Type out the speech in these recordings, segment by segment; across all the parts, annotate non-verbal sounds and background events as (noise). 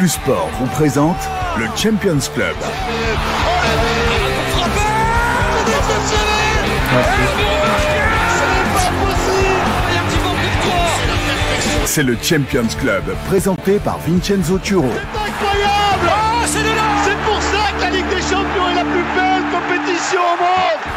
Plus Sport vous présente le Champions Club. C'est le Champions Club, présenté par Vincenzo Turo. incroyable oh, C'est de là C'est pour ça que la Ligue des Champions est la plus belle compétition au monde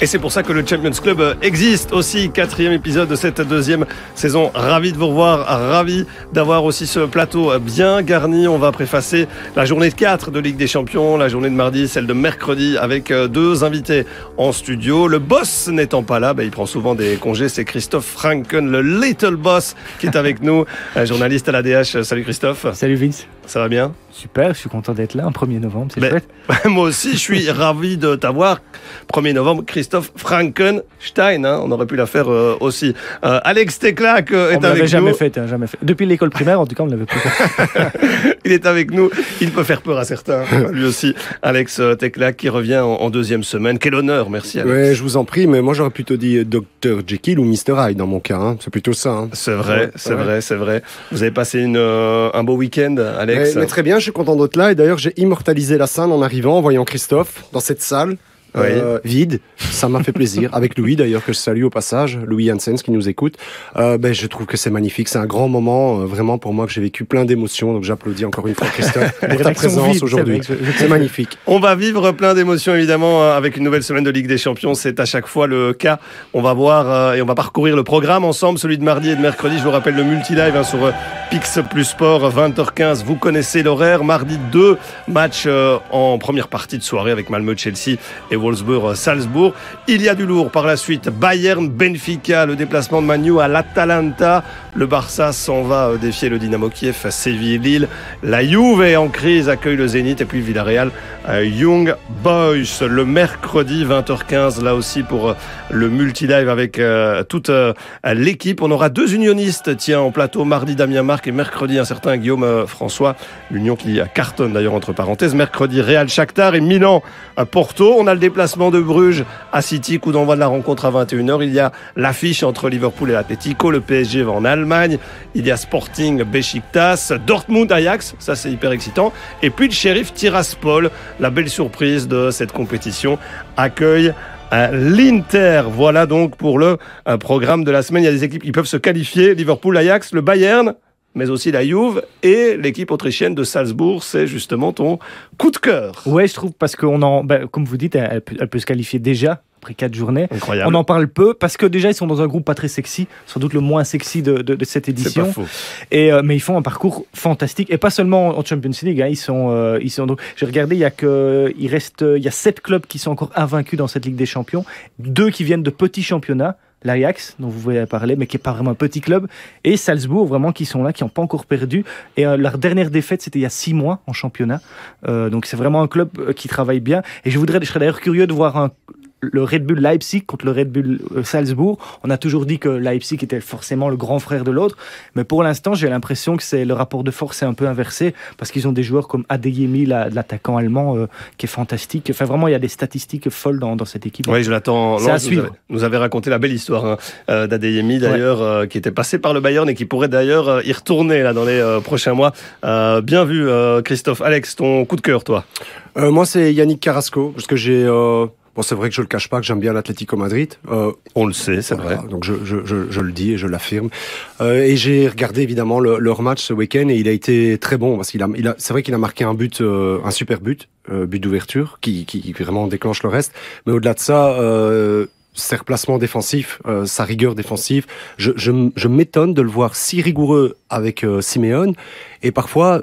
et c'est pour ça que le Champions Club existe aussi. Quatrième épisode de cette deuxième saison. Ravi de vous revoir, ravi d'avoir aussi ce plateau bien garni. On va préfacer la journée de 4 de Ligue des Champions, la journée de mardi, celle de mercredi, avec deux invités en studio. Le boss n'étant pas là, bah, il prend souvent des congés. C'est Christophe Franken, le Little Boss, qui est avec nous, (laughs) journaliste à la DH. Salut Christophe. Salut Vince. Ça va bien Super, je suis content d'être là, un 1er novembre, c'est chouette. (laughs) Moi aussi, je suis ravi de t'avoir. 1er novembre, Christophe Frankenstein, hein, on aurait pu la faire euh, aussi. Euh, Alex Teclac euh, est on avec nous. jamais fait, hein, jamais fait. Depuis l'école primaire, en tout cas, on ne l'avait plus fait. (laughs) Il est avec nous, il peut faire peur à certains, lui aussi. Alex Teclac qui revient en, en, deuxième semaine. Quel honneur, merci Alex. Ouais, je vous en prie, mais moi j'aurais plutôt dit Dr Jekyll ou Mr Hyde dans mon cas, hein. c'est plutôt ça. Hein. C'est vrai, ouais, c'est ouais. vrai, c'est vrai. Vous avez passé une, un beau week-end, Alex? Mais, mais Très bien, je suis content d'être là et d'ailleurs j'ai immortalisé la scène en arrivant, en voyant Christophe dans cette salle. Oui. Euh, vide, ça m'a fait plaisir. Avec Louis d'ailleurs que je salue au passage, Louis Hansens qui nous écoute. Euh, ben je trouve que c'est magnifique, c'est un grand moment euh, vraiment pour moi que j'ai vécu plein d'émotions. Donc j'applaudis encore une fois Christophe (laughs) pour ta présence aujourd'hui. C'est magnifique. On va vivre plein d'émotions évidemment avec une nouvelle semaine de Ligue des Champions. C'est à chaque fois le cas. On va voir euh, et on va parcourir le programme ensemble, celui de mardi et de mercredi. Je vous rappelle le multi-live hein, sur euh, Pix Plus Sport 20h15. Vous connaissez l'horaire. Mardi deux matchs en première partie de soirée avec Malmö, Chelsea et Wolfsburg-Salzbourg. Il y a du lourd par la suite. Bayern-Benfica, le déplacement de Manu à l'Atalanta. Le Barça s'en va défier le Dynamo Kiev à Séville-Lille. La Juve est en crise, accueille le Zénith. Et puis Villarreal, Young Boys. Le mercredi 20h15, là aussi pour le multi-live avec euh, toute euh, l'équipe. On aura deux unionistes, tiens, en plateau. Mardi, Damien Marc et mercredi, un certain Guillaume euh, François. L'union qui cartonne d'ailleurs, entre parenthèses. Mercredi, Real Shakhtar et Milan à Porto. On a déplacement de Bruges à City, coup d'envoi de la rencontre à 21h. Il y a l'affiche entre Liverpool et l'Atletico, le PSG va en Allemagne, il y a Sporting Besiktas, Dortmund Ajax, ça c'est hyper excitant, et puis le shérif Tiraspol, la belle surprise de cette compétition, accueille l'Inter. Voilà donc pour le programme de la semaine. Il y a des équipes qui peuvent se qualifier, Liverpool, Ajax, le Bayern, mais aussi la Juve et l'équipe autrichienne de Salzbourg. C'est justement ton coup de cœur. Ouais, je trouve parce qu'on en, ben, comme vous dites, elle peut, elle peut, se qualifier déjà après quatre journées. Incroyable. On en parle peu parce que déjà ils sont dans un groupe pas très sexy, sans doute le moins sexy de, de, de cette édition. Pas faux. Et euh, mais ils font un parcours fantastique et pas seulement en Champions League. Hein, ils sont, euh, ils sont. J'ai regardé, il y a que, il reste, il y a sept clubs qui sont encore invaincus dans cette Ligue des Champions, deux qui viennent de petits championnats l'Ajax, dont vous voulez parler, mais qui n'est pas vraiment un petit club, et Salzbourg, vraiment, qui sont là, qui n'ont pas encore perdu. Et euh, leur dernière défaite, c'était il y a six mois en championnat. Euh, donc c'est vraiment un club qui travaille bien. Et je, voudrais, je serais d'ailleurs curieux de voir un, le Red Bull Leipzig contre le Red Bull Salzbourg. On a toujours dit que Leipzig était forcément le grand frère de l'autre, mais pour l'instant, j'ai l'impression que c'est le rapport de force est un peu inversé parce qu'ils ont des joueurs comme Adeyemi, l'attaquant allemand, euh, qui est fantastique. Enfin, vraiment, il y a des statistiques folles dans, dans cette équipe. Oui, je l'attends. C'est à nous, suivre. avait, nous avait raconté la belle histoire hein, euh, d'Adeyemi d'ailleurs, ouais. euh, qui était passé par le Bayern et qui pourrait d'ailleurs euh, y retourner là dans les euh, prochains mois. Euh, bien vu, Christophe. Alex, ton coup de cœur, toi? Moi, c'est Yannick Carrasco parce que j'ai Bon, c'est vrai que je le cache pas que j'aime bien l'Atlético Madrid. Euh, On le sait, c'est voilà, vrai. Donc je, je, je, je, le dis et je l'affirme. Euh, et j'ai regardé évidemment le, leur match ce week-end et il a été très bon parce qu'il a, il a c'est vrai qu'il a marqué un but, euh, un super but, euh, but d'ouverture qui, qui vraiment déclenche le reste. Mais au-delà de ça. Euh, ses replacements défensifs, euh, sa rigueur défensive. Je, je, je m'étonne de le voir si rigoureux avec euh, Simeone et parfois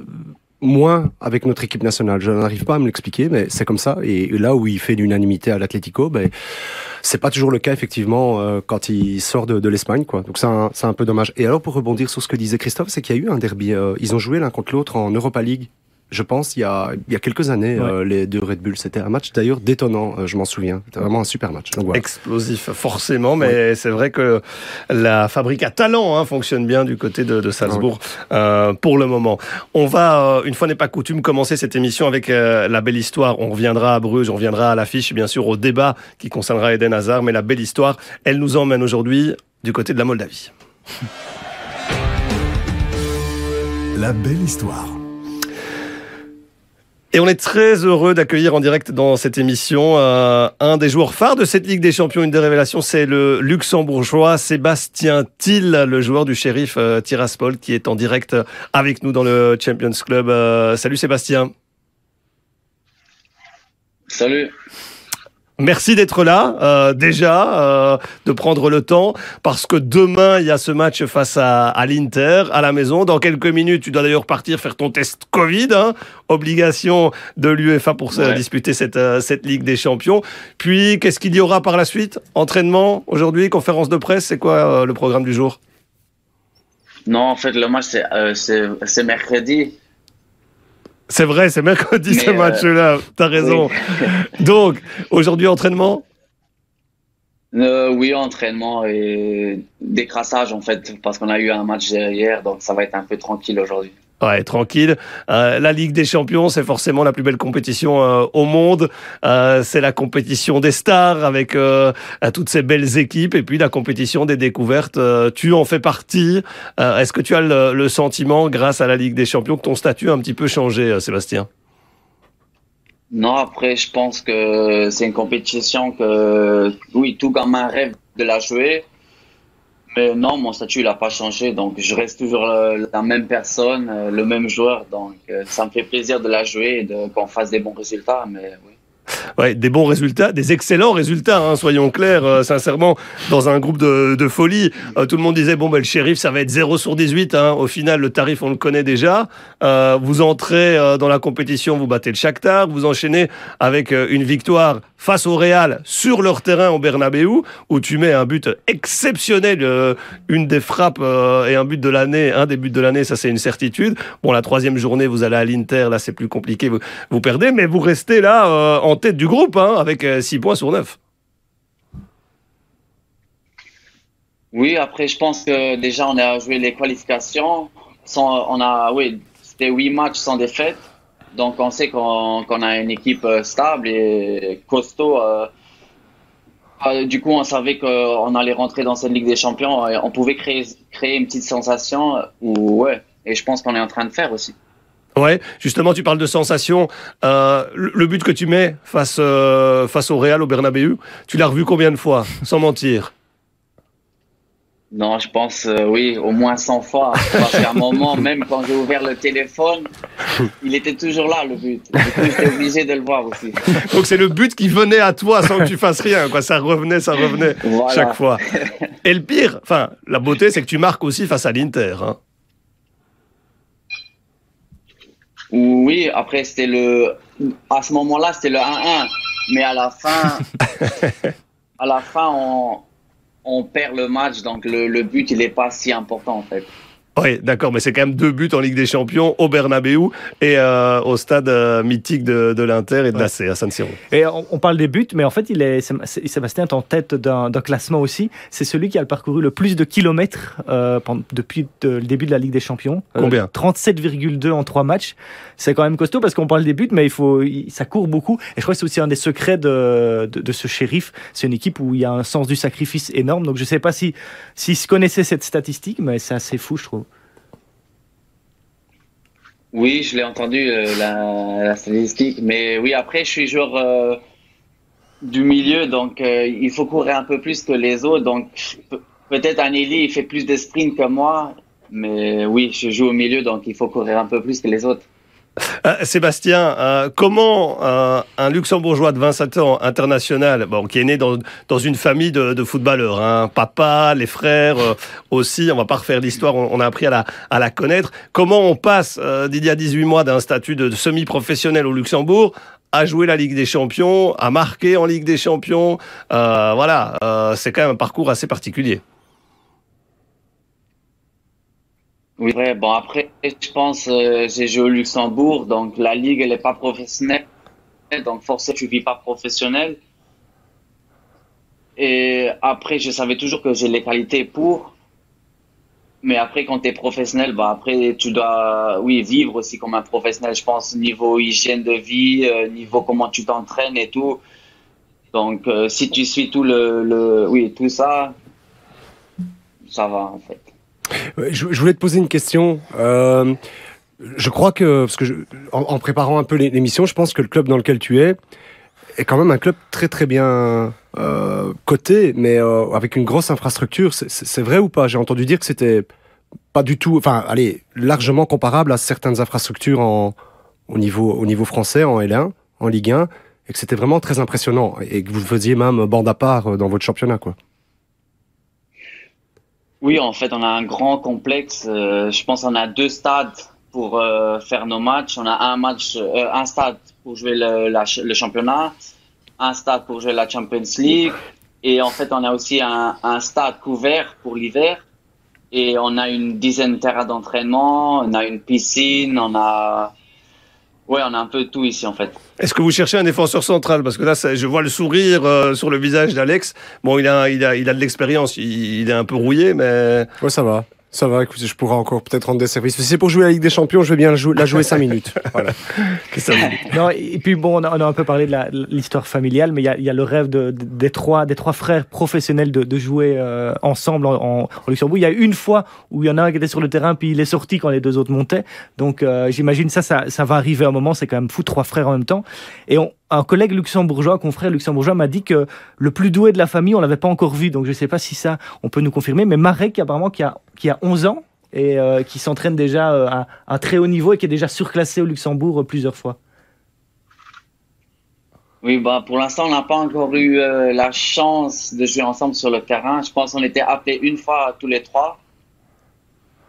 moins avec notre équipe nationale. Je n'arrive pas à me l'expliquer, mais c'est comme ça. Et là où il fait l'unanimité à l'Atlético, ben, c'est pas toujours le cas effectivement euh, quand il sort de, l'Espagne, quoi. Donc c'est un, c'est un peu dommage. Et alors pour rebondir sur ce que disait Christophe, c'est qu'il y a eu un derby. Euh, ils ont joué l'un contre l'autre en Europa League je pense, il y a, il y a quelques années, ouais. euh, les deux Red Bull. C'était un match d'ailleurs détonnant, euh, je m'en souviens. C'était vraiment un super match. Donc, voilà. Explosif, forcément, mais ouais. c'est vrai que la fabrique à talent hein, fonctionne bien du côté de, de Salzbourg ouais. euh, pour le moment. On va, euh, une fois n'est pas coutume, commencer cette émission avec euh, la belle histoire. On reviendra à Bruges, on reviendra à l'affiche, bien sûr, au débat qui concernera Eden Hazard, mais la belle histoire, elle nous emmène aujourd'hui du côté de la Moldavie. la belle histoire. Et on est très heureux d'accueillir en direct dans cette émission euh, un des joueurs phares de cette Ligue des Champions. Une des révélations, c'est le luxembourgeois Sébastien Thiel, le joueur du shérif euh, Tiraspol, qui est en direct avec nous dans le Champions Club. Euh, salut Sébastien. Salut. Merci d'être là, euh, déjà, euh, de prendre le temps, parce que demain, il y a ce match face à, à l'Inter, à la maison. Dans quelques minutes, tu dois d'ailleurs partir faire ton test Covid, hein, obligation de l'UEFA pour se disputer cette, euh, cette Ligue des Champions. Puis, qu'est-ce qu'il y aura par la suite? Entraînement, aujourd'hui, conférence de presse, c'est quoi le programme du jour? Non, en fait, le match, c'est euh, c'est mercredi. C'est vrai, c'est mercredi ce euh, match-là, t'as raison. (laughs) Donc, aujourd'hui, entraînement? Euh, oui, entraînement et décrassage, en fait, parce qu'on a eu un match hier, donc ça va être un peu tranquille aujourd'hui. Ouais, tranquille. Euh, la Ligue des Champions, c'est forcément la plus belle compétition euh, au monde. Euh, c'est la compétition des stars avec toutes ces belles équipes et puis la compétition des découvertes. Tu en fais partie. Est-ce que tu as le, sentiment, grâce à la Ligue des Champions, que ton statut a un petit peu changé, Sébastien? Non, après, je pense que c'est une compétition que, oui, tout gamin rêve de la jouer. Mais non, mon statut, il n'a pas changé. Donc, je reste toujours la même personne, euh, le même joueur. Donc, euh, ça me fait plaisir de la jouer et de, qu'on fasse des bons résultats. Mais oui. Ouais, des bons résultats, des excellents résultats, hein, soyons clairs, euh, sincèrement, dans un groupe de, de folie. euh, tout le monde disait, bon, ben, le shérif, ça va être 0 sur 18. Hein. Au final, le tarif, on le connaît déjà. Euh, vous entrez euh, dans la compétition, vous battez le Shakhtar, vous enchaînez avec une victoire face au Real sur leur terrain au Bernabeu, où tu mets un but exceptionnel, euh, une des frappes euh, et un but de l'année, un des buts de l'année, ça c'est une certitude. Bon, la troisième journée, vous allez à l'Inter, là c'est plus compliqué, vous, perdez, mais vous restez là euh, en tête du groupe, hein, avec 6 points sur 9. Oui, après, je pense que déjà, on a joué les qualifications. On a, oui, c'était huit matchs sans défaite. Donc, on sait qu'on a une équipe euh, stable et costaud. euh. Euh, du coup, on savait qu'on allait rentrer dans cette Ligue des Champions. et On pouvait créer, créer une petite sensation. Ou, ouais, et je pense qu'on est en train de faire aussi. Ouais, justement, tu parles de sensation. Le but que tu mets face, face au Real, au Bernabeu, tu l'as revu combien de fois, sans mentir? Non, je pense, euh, oui, au moins 100 fois. Parce qu'à un moment, même quand j'ai ouvert le téléphone, (laughs) il était toujours là, le but. Du coup, j'étais obligé de le voir aussi. (laughs) Donc c'est le but qui venait à toi sans que tu fasses rien, quoi. Ça revenait, ça revenait Voilà. chaque fois. (laughs) Et le pire, enfin, la beauté, c'est que tu marques aussi face à l'Inter. Hein. Oui, après, c'était le. À ce moment-là, c'était le 1-1. Mais à la fin, à la fin, on, on perd le match. Donc, le, le but, il n'est pas si important, en fait. Oui, d'accord, mais c'est quand même deux buts en Ligue des Champions au Bernabeu et euh, au stade euh, mythique de, de l'Inter et de Ouais. l'AC à San Siro. Et on, on parle des buts, mais en fait, il est, Sé- Sébastien est en tête d'un classement aussi. C'est celui qui a parcouru le plus de kilomètres euh, pendant- depuis de- le début de la Ligue des Champions. Euh, Combien? 37,2 en trois matchs. C'est quand même costaud parce qu'on parle des buts, mais il faut, il- ça court beaucoup. Et je crois que c'est aussi un des secrets de, de, de ce shérif. C'est une équipe où il y a un sens du sacrifice énorme. Donc je sais pas si s'ils se connaissaient cette statistique, mais c'est assez fou, je trouve. Oui, je l'ai entendu, euh, la, la statistique. Mais oui, après, je suis joueur euh, du milieu. Donc, euh, il faut courir un peu plus que les autres. Donc, pe- peut-être Anneli, il fait plus de sprint que moi. Mais oui, je joue au milieu. Donc, il faut courir un peu plus que les autres. Euh, Sébastien, euh, comment euh, un luxembourgeois de 27 ans international, bon, qui est né dans, dans une famille de, footballeurs, hein, papa, les frères euh, aussi, on va pas refaire l'histoire, on, on a appris à la, à la connaître, comment on passe d'il y a 18 mois d'un statut de, semi-professionnel au Luxembourg à jouer la Ligue des Champions, à marquer en Ligue des Champions, voilà, c'est quand même un parcours assez particulier. Oui, vrai. Bon, après, je pense, euh, j'ai joué au Luxembourg. Donc, la ligue, elle n'est pas professionnelle. Donc, forcément, tu vis pas professionnel. Et après, je savais toujours que j'ai les qualités pour. Mais après, quand tu es professionnel, bah après, tu dois, oui, vivre aussi comme un professionnel, je pense, niveau hygiène de vie, euh, niveau comment tu t'entraînes et tout. Donc, euh, si tu suis tout le, le, oui, tout ça, ça va, en fait. Ouais, Je, je voulais te poser une question. Euh, Je crois que, parce que je, en, en, préparant un peu l'émission, je pense que le club dans lequel tu es est quand même un club très très bien euh, coté, mais euh, avec une grosse infrastructure. C'est vrai ou pas? J'ai entendu dire que c'était pas du tout, enfin, allez, largement comparable à certaines infrastructures en, au, niveau, au niveau français, en L1, en Ligue 1, et que c'était vraiment très impressionnant, et que vous faisiez même bande à part euh, dans votre championnat, quoi. Oui, en fait, on a un grand complexe. Euh, je pense qu'on a deux stades pour euh, faire nos matchs. On a un match, euh, un stade pour jouer le, le, championnat, un stade pour jouer la Champions League, et en fait, on a aussi un, un stade couvert pour l'hiver. Et on a une dizaine de terrains d'entraînement, on a une piscine, on a Ouais, on a un peu de tout ici en fait. Est-ce que vous cherchez un défenseur central? Parce que là, ça, je vois le sourire euh, sur le visage d'Alex. Bon, il a, il a, il a de l'expérience. Il, il, est un peu rouillé, mais. Ouais, ça va. Ça va, écoutez, je pourrais encore peut-être rendre des services. Si c'est pour jouer la Ligue des Champions, je vais bien la jouer 5 minutes. (laughs) Voilà. (laughs) non, et puis bon, on a, on a, un peu parlé de l'histoire familiale, mais il y a, il y a le rêve de, de, des, trois, des trois frères professionnels de, de jouer euh, ensemble en, en, Luxembourg. Il y a une fois où il y en a un qui était sur le terrain, puis il est sorti quand les deux autres montaient. Donc euh, j'imagine ça, ça, ça va arriver à un moment. C'est quand même fou, trois frères en même temps. Et on, un collègue luxembourgeois, confrère luxembourgeois, m'a dit que le plus doué de la famille, on l'avait pas encore vu. Donc je ne sais pas si ça, on peut nous confirmer. Mais Marek, apparemment, qui a, qui a 11 ans et euh, qui s'entraîne déjà euh, à un très haut niveau et qui est déjà surclassé au Luxembourg euh, plusieurs fois. Oui, bah pour l'instant, on n'a pas encore eu la chance de jouer ensemble sur le terrain. Je pense qu'on était appelés une fois tous les trois.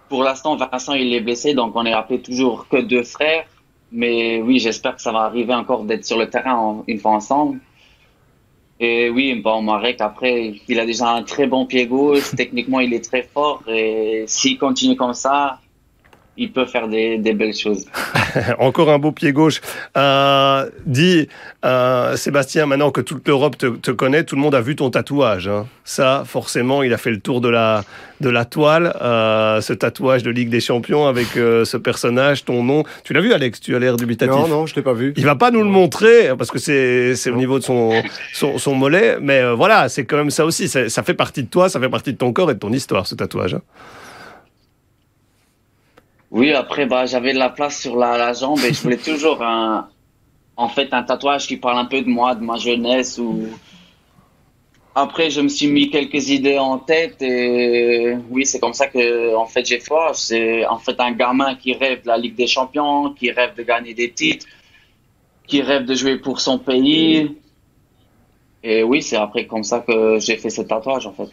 Pour l'instant, Vincent, il est blessé, donc on est appelé toujours que deux frères. Mais oui, j'espère que ça va arriver encore d'être sur le terrain en, une fois ensemble. Et oui, bon, Marek, après, il a déjà un très bon pied gauche. (laughs) Techniquement, il est très fort. Et s'il continue comme ça, il peut faire des, des belles choses. (laughs) Encore un beau pied gauche. Euh, dis, euh, Sébastien, maintenant que toute l'Europe te, te, connaît, tout le monde a vu ton tatouage. Hein. Ça, forcément, il a fait le tour de la, de la toile. Euh, ce tatouage de Ligue des Champions avec euh, ce personnage, ton nom. Tu l'as vu, Alex? Tu as l'air dubitatif. Non, non, je l'ai pas vu. Il va pas nous le montrer parce que c'est c'est au niveau de son, son, son mollet. Mais euh, voilà, c'est quand même ça aussi. Ça, ça fait partie de toi, ça fait partie de ton corps et de ton histoire, ce tatouage. Hein. Oui, après, bah, j'avais de la place sur la, la, jambe et je voulais (laughs) toujours un, en fait, un tatouage qui parle un peu de moi, de ma jeunesse ou. Après, je me suis mis quelques idées en tête et oui, c'est comme ça que, en fait, j'ai fait. C'est, en fait, un gamin qui rêve de la Ligue des Champions, qui rêve de gagner des titres, qui rêve de jouer pour son pays. Et oui, c'est après comme ça que j'ai fait ce tatouage, en fait.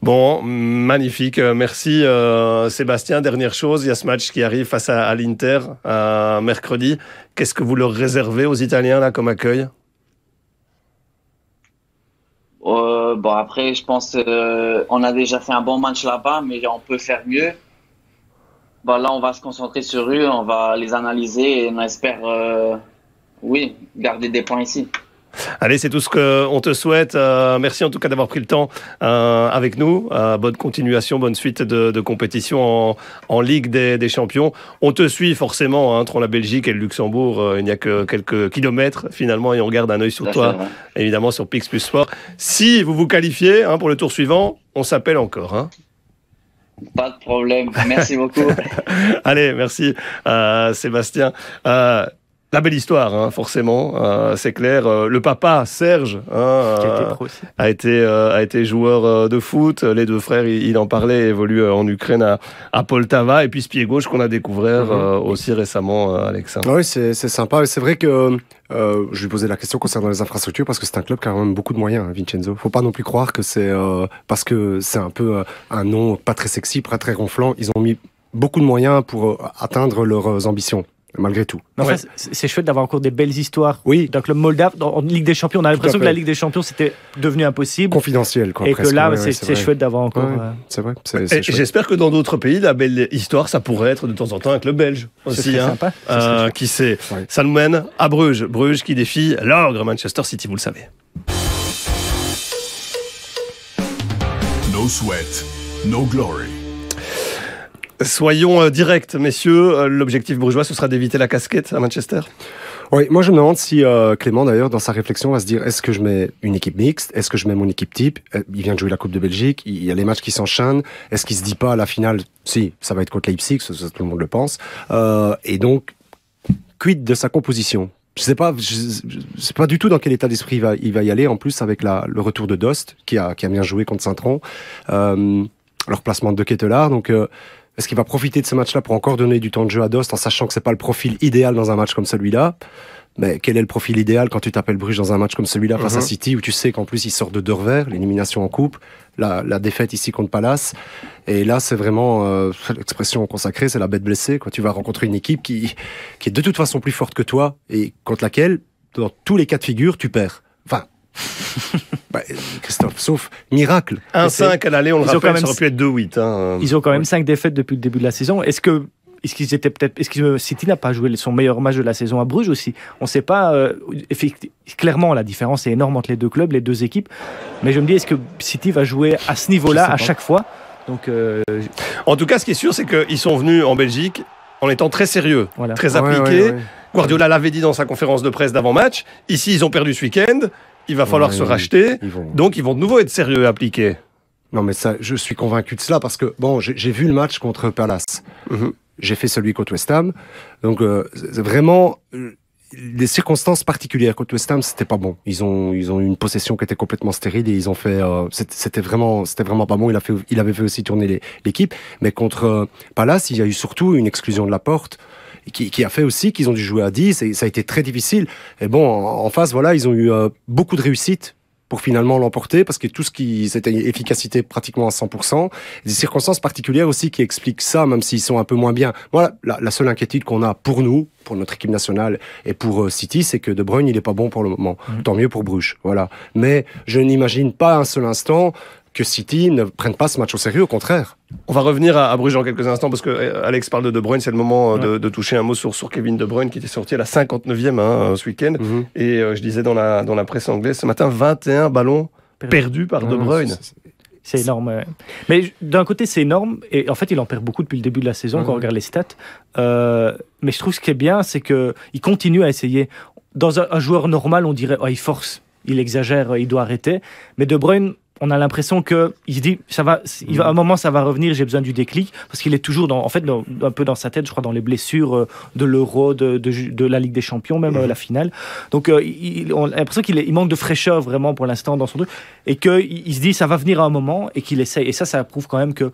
Bon, magnifique. Merci euh, Sébastien. Dernière chose, il y a ce match qui arrive face à, l'Inter euh, mercredi. Qu'est-ce que vous leur réservez aux Italiens là comme accueil? Euh, Bon après, je pense euh, on a déjà fait un bon match là-bas, mais on peut faire mieux. Bon, là, on va se concentrer sur eux, on va les analyser et on espère, euh, oui, garder des points ici. Allez, c'est tout ce qu'on te souhaite. Euh, merci en tout cas d'avoir pris le temps euh, avec nous. Euh, bonne continuation, bonne suite de, de compétition en, en Ligue des, des, Champions. On te suit forcément hein, entre la Belgique et le Luxembourg. Il n'y a que quelques kilomètres finalement et on garde un œil sur toi, évidemment sur Pix Plus Sport. Si vous vous qualifiez hein, pour le tour suivant, on s'appelle encore. Hein. Pas de problème. Merci beaucoup. (laughs) Allez, merci euh, Sébastien. Euh, la belle histoire, hein, forcément, euh, c'est clair. Euh, le papa, Serge, hein, euh, a, été, a été joueur de foot. Les deux frères, il, il en parlait, évoluent en Ukraine à, à, Poltava. Et puis ce pied gauche qu'on a découvert mm -hmm. aussi récemment, Alex. Oui, c'est sympa. C'est vrai que je lui posais la question concernant les infrastructures parce que c'est un club qui a quand même beaucoup de moyens, hein, Vincenzo. Faut pas non plus croire que c'est parce que c'est un peu un nom pas très sexy, pas très gonflant. Ils ont mis beaucoup de moyens pour atteindre leurs ambitions malgré tout. Ouais. C'est chouette d'avoir encore des belles histoires. Oui. Donc le Moldave, en Ligue des Champions, on a l'impression que la Ligue des Champions c'était devenu impossible. Confidentiel, quoi. Et presque. que là, ouais, c'est chouette d'avoir encore. Ouais, euh... C'est vrai. J'espère que dans d'autres pays, la belle histoire, ça pourrait être de temps en temps un club belge aussi. Hein, sympa. Euh, qui sait Ça nous mène à Bruges. Bruges qui défie l'ogre Manchester City, vous le savez. No sweat, no glory. Soyons euh, directs, messieurs. Euh, L'objectif bourgeois, ce sera d'éviter la casquette à Manchester. Oui, moi je me demande si euh, Clément d'ailleurs dans sa réflexion va se dire est-ce que je mets une équipe mixte, est-ce que je mets mon équipe type? Il vient de jouer la Coupe de Belgique, il y a les matchs qui s'enchaînent. Est-ce qu'il se dit pas à la finale Si, ça va être contre Leipzig, ça, tout le monde le pense. Euh, et donc, quid de sa composition? Je sais pas, je, sais pas du tout dans quel état d'esprit il va, il va y aller. En plus, avec la, le retour de Dost, qui a, qui a bien joué contre Saint-Tron, euh, leur placement de Kettelard. Donc, euh, est-ce qu'il va profiter de ce match-là pour encore donner du temps de jeu à Dost en sachant que c'est pas le profil idéal dans un match comme celui-là? Mais quel est le profil idéal quand tu t'appelles Bruges dans un match comme celui-là face à Mhm. City où tu sais qu'en plus il sort de deux revers, l'élimination en coupe, la, la défaite ici contre Palace. Et là, c'est vraiment euh, l'expression consacrée, c'est la bête blessée. Quand tu vas rencontrer une équipe qui, qui est de toute façon plus forte que toi et contre laquelle, dans tous les cas de figure, tu perds. Enfin, bah, Christophe, sauf miracle. 1-5 à l'aller, on le Ils ont quand rappelle, même ça aurait pu être 2-8. Hein. Ils ont quand même cinq défaites depuis le début de la saison. Est-ce que est-ce qu'ils étaient peut-être est-ce que City n'a pas joué son meilleur match de la saison à Bruges aussi? On ne sait pas. euh, clairement, la différence est énorme entre les deux clubs, les deux équipes. Mais je me dis, est-ce que City va jouer à ce niveau-là à chaque fois? Donc euh, En tout cas, ce qui est sûr, c'est qu'ils sont venus en Belgique en étant très sérieux, voilà. très Ouais, appliqués. ouais, ouais. Guardiola l'avait dit dans sa conférence de presse d'avant-match. Ici, ils ont perdu ce week-end. Il va falloir Ouais, se racheter. Ils vont... Donc, ils vont de nouveau être sérieux et appliqués. Non, mais ça, je suis convaincu de cela parce que, bon, j'ai vu le match contre Palace. Mhm. J'ai fait celui contre West Ham. Donc, euh, vraiment, euh, les circonstances particulières contre West Ham, c'était pas bon. Ils ont, ils ont eu une possession qui était complètement stérile et ils ont fait, euh, c'était vraiment, c'était vraiment pas bon. Il a fait, il avait fait aussi tourner l'équipe. Mais contre euh, Palace, il y a eu surtout une exclusion de la porte. Qui, qui a fait aussi qu'ils ont dû jouer à 10 et ça a été très difficile. Et bon, en, en face, voilà, ils ont eu euh, beaucoup de réussite pour finalement l'emporter parce que tout ce qui c'était efficacité pratiquement à 100%, des circonstances particulières aussi qui expliquent ça même s'ils sont un peu moins bien. Moi la, la seule inquiétude qu'on a pour nous, pour notre équipe nationale et pour euh, City, c'est que De Bruyne il est pas bon pour le moment. Tant mieux pour Bruges, voilà. Mais je n'imagine pas un seul instant que City ne prenne pas ce match au sérieux, au contraire. On va revenir à, à Bruges en quelques instants parce que euh, Alex parle de De Bruyne. C'est le moment euh, de, de toucher un mot sur, sur Kevin De Bruyne qui était sorti à la 59e hein, ce week-end. Mhm. Et euh, je disais dans la, dans la presse anglaise ce matin, 21 ballons perdus par De Ouais, Bruyne. c'est- énorme. Mais d'un côté, c'est énorme. Et en fait, il en perd beaucoup depuis le début de la saison quand on regarde les stats. Euh, mais je trouve ce qui est bien, c'est qu'il continue à essayer. Dans un, un joueur normal, on dirait, oh, il force, il exagère, il doit arrêter. Mais De Bruyne, on a l'impression que il se dit, ça va, il va, à un moment, ça va revenir, j'ai besoin du déclic. Parce qu'il est toujours dans, en fait, dans- un peu dans sa tête, je crois, dans les blessures euh, de l'Euro, de, de, de la Ligue des Champions, même euh, la finale. Donc, euh, il, on a l'impression qu'il il manque de fraîcheur vraiment pour l'instant dans son truc. Et qu'il il se dit, ça va venir à un moment et qu'il essaye. Et ça, ça prouve quand même que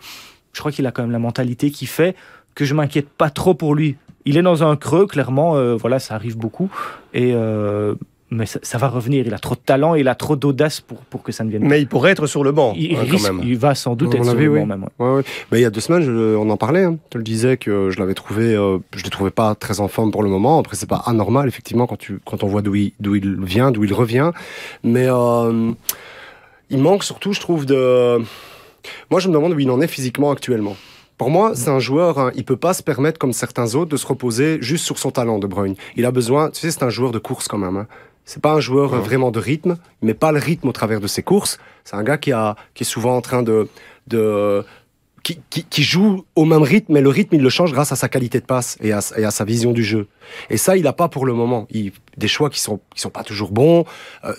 je crois qu'il a quand même la mentalité qui fait que je m'inquiète pas trop pour lui. Il est dans un creux, clairement, euh, voilà, ça arrive beaucoup. Et euh, mais ça, ça va revenir. Il a trop de talent, il a trop d'audace pour, pour que ça ne vienne pas. Mais il pourrait être sur le banc, Il, hein, risque- quand même. il va sans doute être sur avis, le oui. banc même. ouais. Ouais, ouais. Mais il y a deux semaines, je- on en parlait. Hein. Je te le disais que je l'avais trouvé, euh, je le trouvais pas très en forme pour le moment. Après, c'est pas anormal effectivement quand tu quand on voit d'où il d'où il vient, d'où il revient. Mais euh, il manque surtout, je trouve, de. Moi, je me demande où il en est physiquement actuellement. Pour moi, c'est un joueur, hein, il peut pas se permettre, comme certains autres, de se reposer juste sur son talent, De Bruyne. Il a besoin, tu sais, c'est un joueur de course quand même. Hein. C'est pas un joueur euh, vraiment de rythme, il met pas le rythme au travers de ses courses. C'est un gars qui a, qui est souvent en train de, de, qui, qui, qui joue au même rythme, mais le rythme, il le change grâce à sa qualité de passe et à, et à sa vision du jeu. Et ça, il a pas pour le moment. Il, des choix qui sont, qui sont pas toujours bons. Euh,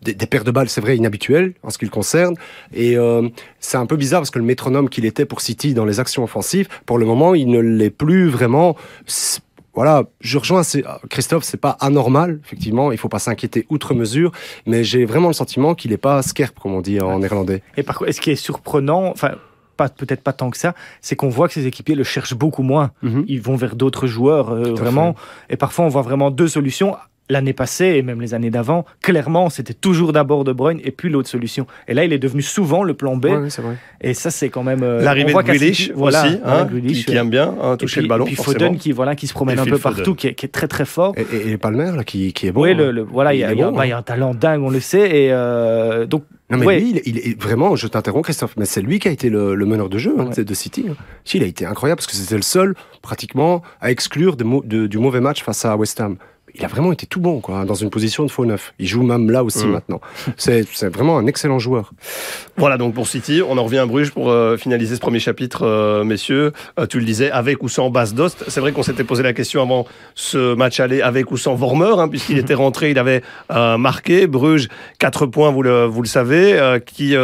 des, des paires de balles, c'est vrai, inhabituelles en ce qui le concerne. Et euh, c'est un peu bizarre parce que le métronome qu'il était pour City dans les actions offensives, pour le moment, il ne l'est plus vraiment. Voilà, je rejoins c'est- Christophe, c'est pas anormal, effectivement, il faut pas s'inquiéter outre mesure, mais j'ai vraiment le sentiment qu'il est pas skerp, comme on dit en néerlandais. Et par contre, ce qui est surprenant, enfin, pas, peut-être pas tant que ça, c'est qu'on voit que ses équipiers le cherchent beaucoup moins. Ils vont vers d'autres joueurs, euh, vraiment. Et parfois, on voit vraiment deux solutions. L'année passée et même les années d'avant, clairement, c'était toujours d'abord De Bruyne et puis l'autre solution. Et là, il est devenu souvent le plan B. Ouais, ouais, c'est vrai. Et ça, c'est quand même. euh, L'arrivée de Grealish voilà, aussi, voilà, hein, Grealish, qui, qui aime bien hein, et toucher puis- le ballon. Puis forcément. Foden qui, voilà, qui se promène Et un peu Foden. partout, qui est, qui est très très fort. Et, et, et Palmer, là, qui, qui est bon. oui, hein. le, le- voilà, il y, a- il y a- bon, bah, y a un talent dingue, on le sait. Et euh, donc, Non, mais Ouais. lui, il, il est vraiment, je t'interromps, Christophe, mais c'est lui qui a été le, le meneur de jeu hein, de City. hein. Il a été incroyable parce que c'était le seul, pratiquement, à exclure de mau- de- du mauvais match face à West Ham. Il a vraiment été tout bon, quoi, hein, dans une position de faux neuf. Il joue même là aussi Mm. maintenant. C'est vraiment un excellent joueur. Voilà donc pour City, on en revient à Bruges pour euh, finaliser ce premier chapitre, euh, messieurs. Euh, tu le disais, avec ou sans Bas Dost. C'est vrai qu'on s'était posé la question avant ce match aller, avec ou sans Vormer, hein, puisqu'il était rentré, il avait marqué. Bruges, 4 points, vous le, vous le savez, euh, qui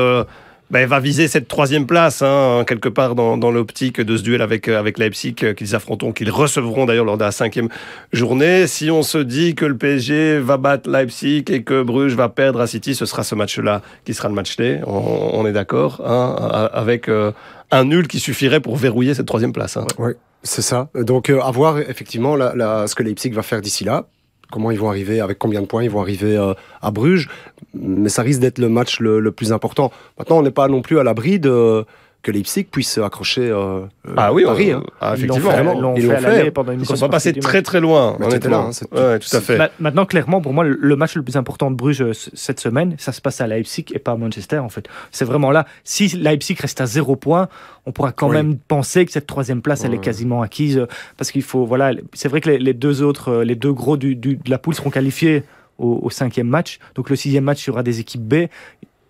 euh, ben, va viser cette troisième place, hein, quelque part dans, dans l'optique de ce duel avec, avec Leipzig euh, qu'ils affronteront, qu'ils recevront d'ailleurs lors de la cinquième journée. Si on se dit que le PSG va battre Leipzig et que Bruges va perdre à City, ce sera ce match-là qui sera le match clé. On, on est d'accord, hein, avec euh, un nul qui suffirait pour verrouiller cette troisième place. Hein. Oui, c'est ça. Donc euh, à voir effectivement la, la, ce que Leipzig va faire d'ici là comment ils vont arriver, avec combien de points ils vont arriver euh, à Bruges. Mais ça risque d'être le match le, le, plus important. Maintenant, on n'est pas non plus à l'abri de que Leipzig puisse accrocher euh, ah oui, Paris. On, hein. ah, effectivement, ils l'ont fait, fait. Pendant une ils sont pas passés très très loin. On était là, hein, ouais, tout à fait. Maintenant, clairement, pour moi, le match le plus important de Bruges euh, cette semaine, ça se passe à Leipzig et pas à Manchester. En fait, c'est vraiment là. Si Leipzig reste à zéro point, on pourra quand oui. même penser que cette troisième place, elle est quasiment acquise, parce qu'il faut, voilà, c'est vrai que les, les, deux autres, les deux gros du, du, de la poule seront qualifiés au, au, cinquième match. Donc le sixième match, il y aura des équipes B.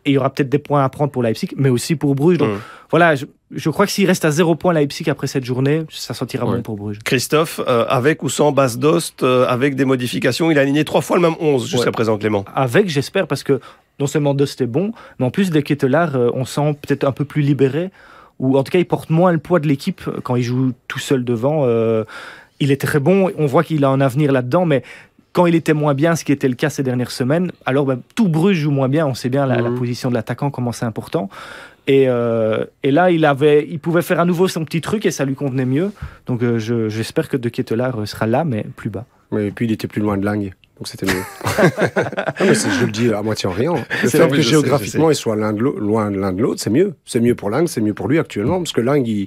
Et il y aura peut-être des points à prendre pour Leipzig, mais aussi pour Bruges. Donc mmh. voilà, je, je, crois que s'il reste à zéro point Leipzig après cette journée, ça sentira ouais. bon pour Bruges. Christophe, euh, avec ou sans Bas Dost, euh, avec des modifications, il a aligné trois fois le même 11 jusqu'à présent, Clément. Avec, j'espère, parce que non seulement Dost est bon, mais en plus, des Kettelard, euh, on sent peut-être un peu plus libéré, ou en tout cas, il porte moins le poids de l'équipe quand il joue tout seul devant. Euh, il est très bon, on voit qu'il a un avenir là-dedans, mais quand il était moins bien, ce qui était le cas ces dernières semaines, alors ben, tout Bruges joue moins bien. On sait bien la, mmh. la position de l'attaquant, comment c'est important. Et, euh, et, là, il, avait, il pouvait faire à nouveau son petit truc et ça lui convenait mieux. Donc euh, j'espère je, que De Ketelaar sera là, mais plus bas. Et puis il était plus loin de Lang. Donc c'était mieux. non, (laughs) mais je le dis à moitié en riant. Le fait que géographiquement, ils soient loin de l'un de l'autre, c'est mieux. C'est mieux pour Lang, c'est mieux pour lui actuellement. Parce que Lang, il,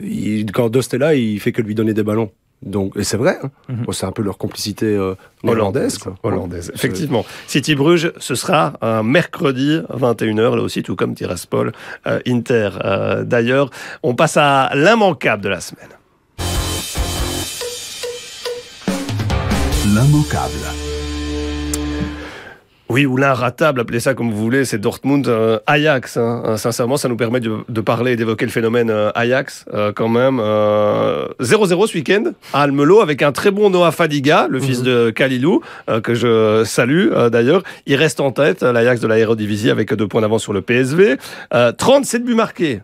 il, quand Dost est là, il fait que lui donner des ballons. Donc, et c'est vrai, hein. mm -hmm. bon, c'est un peu leur complicité euh, hollandaise. Quoi. Hollandaise, effectivement. City Bruges, ce sera un mercredi 21h, là aussi, tout comme Tiraspol, euh, Inter. Euh, D'ailleurs, on passe à l'immanquable de la semaine. L'immanquable. Oui, ou l'inratable, appelez ça comme vous voulez, c'est Dortmund euh, Ajax. Hein. Sincèrement, ça nous permet de, de parler et d'évoquer le phénomène euh, Ajax euh, quand même. 0-0 euh, ce week-end à Almelo avec un très bon Noah Fadiga, le fils de Kalilou, euh, que je salue euh, d'ailleurs. Il reste en tête, l'Ajax de l'aérodivisie avec deux points d'avance sur le PSV. 37 buts marqués,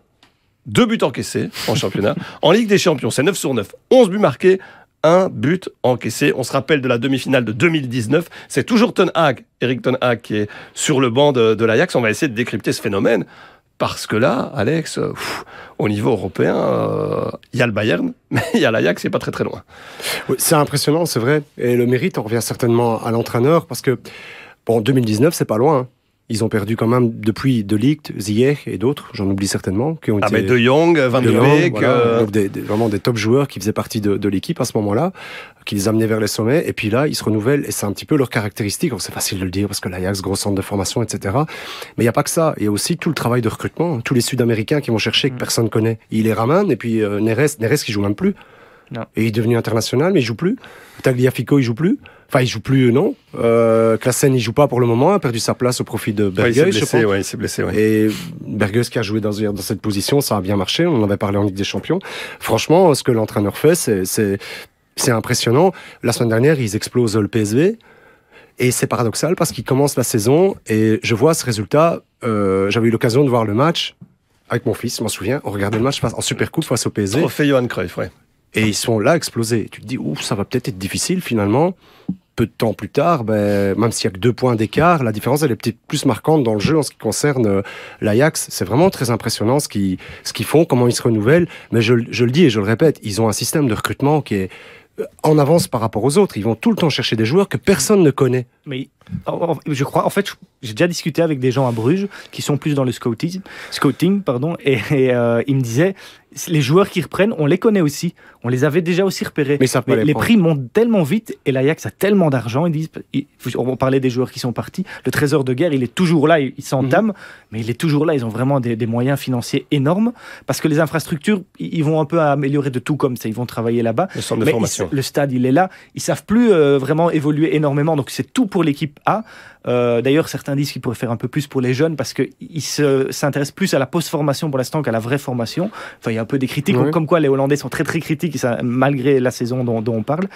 deux buts encaissés en championnat. en Ligue des Champions, c'est 9 sur 9, 11 buts marqués, un but encaissé. On se rappelle de la demi-finale de 2019. C'est toujours Ten Hag, Eric Ten Hag, qui est sur le banc de, l'Ajax. On va essayer de décrypter ce phénomène. Parce que là, Alex, au niveau européen, il euh, y a le Bayern, (laughs) mais il y a l'Ajax, c'est pas très très loin. Oui, c'est impressionnant, c'est vrai. Et le mérite, on revient certainement à l'entraîneur, parce que, bon, 2019, c'est pas loin. Ils ont perdu quand même depuis De Ligt, Ziyech et d'autres, j'en oublie certainement, qui ont ah été... Mais De Jong, Van de Beek... Voilà, euh... donc des, des, vraiment des top joueurs qui faisaient partie de, de l'équipe à ce moment-là, qui les amenaient vers les sommets, et puis là, ils se renouvellent, et c'est un petit peu leur caractéristique, c'est facile de le dire, parce que l'Ajax, gros centre de formation, etc. Mais il n'y a pas que ça, il y a aussi tout le travail de recrutement, tous les Sud-Américains qui vont chercher, que mmh. personne connaît. Ils les ramènent, et puis euh, Neres, Neres qui joue même plus. Non. Et il est devenu international, mais il joue plus. Tagliafico, il joue plus. Enfin, il joue plus, non. Euh, Klassen, il joue pas pour le moment, a perdu sa place au profit de Bergueus. Ouais, il s'est blessé, ouais, il s'est blessé, ouais. Et Bergueus qui a joué dans, dans, cette position, ça a bien marché. On en avait parlé en Ligue des Champions. Franchement, ce que l'entraîneur fait, c'est impressionnant. La semaine dernière, ils explosent le PSV. Et c'est paradoxal parce qu'ils commencent la saison et je vois ce résultat. Euh, J'avais eu l'occasion de voir le match avec mon fils, je m'en souviens. On regardait le match en Super Coupe face au PSV. Trophée Johan Cruyff, ouais. Et ils sont là explosés. Tu te dis, ouf, ça va peut-être être difficile finalement. Peu de temps plus tard, ben, même s'il y a que deux points d'écart, la différence elle est peut-être plus marquante dans le jeu en ce qui concerne euh, l'Ajax. C'est vraiment très impressionnant ce qu'ils font, comment ils se renouvellent. Mais je, je le dis et je le répète, ils ont un système de recrutement qui est en avance par rapport aux autres. Ils vont tout le temps chercher des joueurs que personne ne connaît. Mais je crois, en fait, j'ai déjà discuté avec des gens à Bruges qui sont plus dans le scouting, scouting pardon, et, et euh, ils me disaient les joueurs qui reprennent, on les connaît aussi. On les avait déjà aussi repérés. Mais, ça Mais les, les prix montent tellement vite et l'Ajax a tellement d'argent. Ils disent, on parlait des joueurs qui sont partis. Le trésor de guerre, il est toujours là. Il, s'entame, mmh. mais il est toujours là. Ils ont vraiment des, des, moyens financiers énormes parce que les infrastructures, ils vont un peu améliorer de tout comme ça. Ils vont travailler là-bas. Le centre de formation. le stade, il est là. Ils savent plus euh, vraiment évoluer énormément. Donc c'est tout pour l'équipe A. Euh, D'ailleurs, certains disent qu'ils pourraient faire un peu plus pour les jeunes parce qu'ils s'intéressent plus à la post-formation pour l'instant qu'à la vraie formation. Enfin, il y a un peu des critiques, oui. comme quoi les Hollandais sont très très critiques, malgré la saison dont, dont on parle.